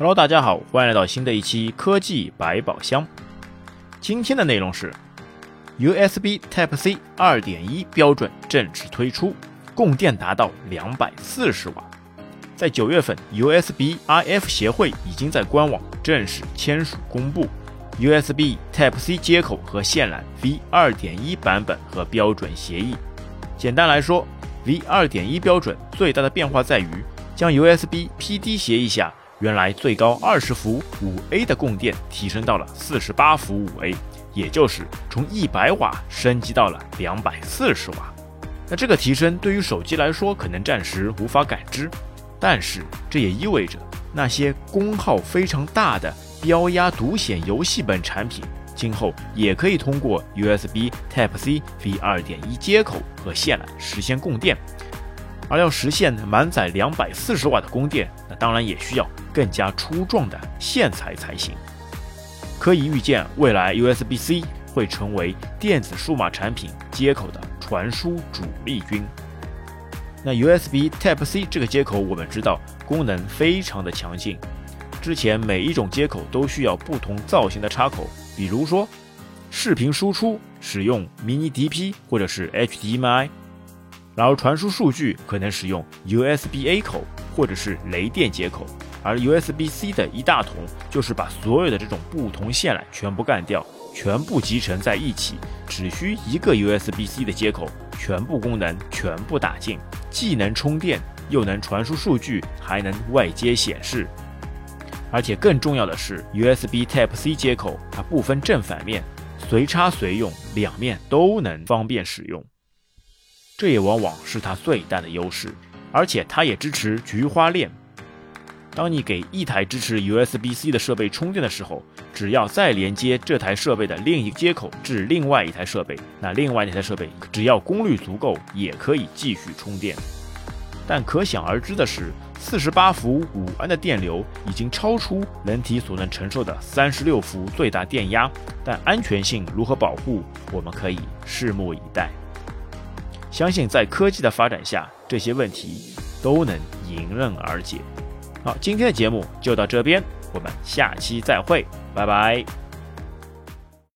Hello，大家好，欢迎来到新的一期科技百宝箱。今天的内容是 USB Type-C 2.1标准正式推出，供电达到240瓦。在九月份，USB IF 协会已经在官网正式签署公布 USB Type-C 接口和线缆 V2.1 版本和标准协议。简单来说，V2.1 标准最大的变化在于将 USB PD 协议下。原来最高二十伏五 A 的供电提升到了四十八伏五 A，也就是从一百瓦升级到了两百四十瓦。那这个提升对于手机来说可能暂时无法感知，但是这也意味着那些功耗非常大的标压独显游戏本产品，今后也可以通过 USB Type-C V 二点一接口和线缆实现供电。而要实现满载两百四十瓦的供电，那当然也需要更加粗壮的线材才行。可以预见，未来 USB-C 会成为电子数码产品接口的传输主力军。那 USB Type-C 这个接口，我们知道功能非常的强劲。之前每一种接口都需要不同造型的插口，比如说视频输出使用 Mini DP 或者是 HDMI。然后传输数据可能使用 USB-A 口或者是雷电接口，而 USB-C 的一大同就是把所有的这种不同线缆全部干掉，全部集成在一起，只需一个 USB-C 的接口，全部功能全部打进，既能充电，又能传输数据，还能外接显示。而且更重要的是，USB Type-C 接口它不分正反面，随插随用，两面都能方便使用。这也往往是它最大的优势，而且它也支持菊花链。当你给一台支持 USB-C 的设备充电的时候，只要再连接这台设备的另一个接口至另外一台设备，那另外一台设备只要功率足够，也可以继续充电。但可想而知的是，四十八伏五安的电流已经超出人体所能承受的三十六伏最大电压，但安全性如何保护，我们可以拭目以待。相信在科技的发展下，这些问题都能迎刃而解。好，今天的节目就到这边，我们下期再会，拜拜。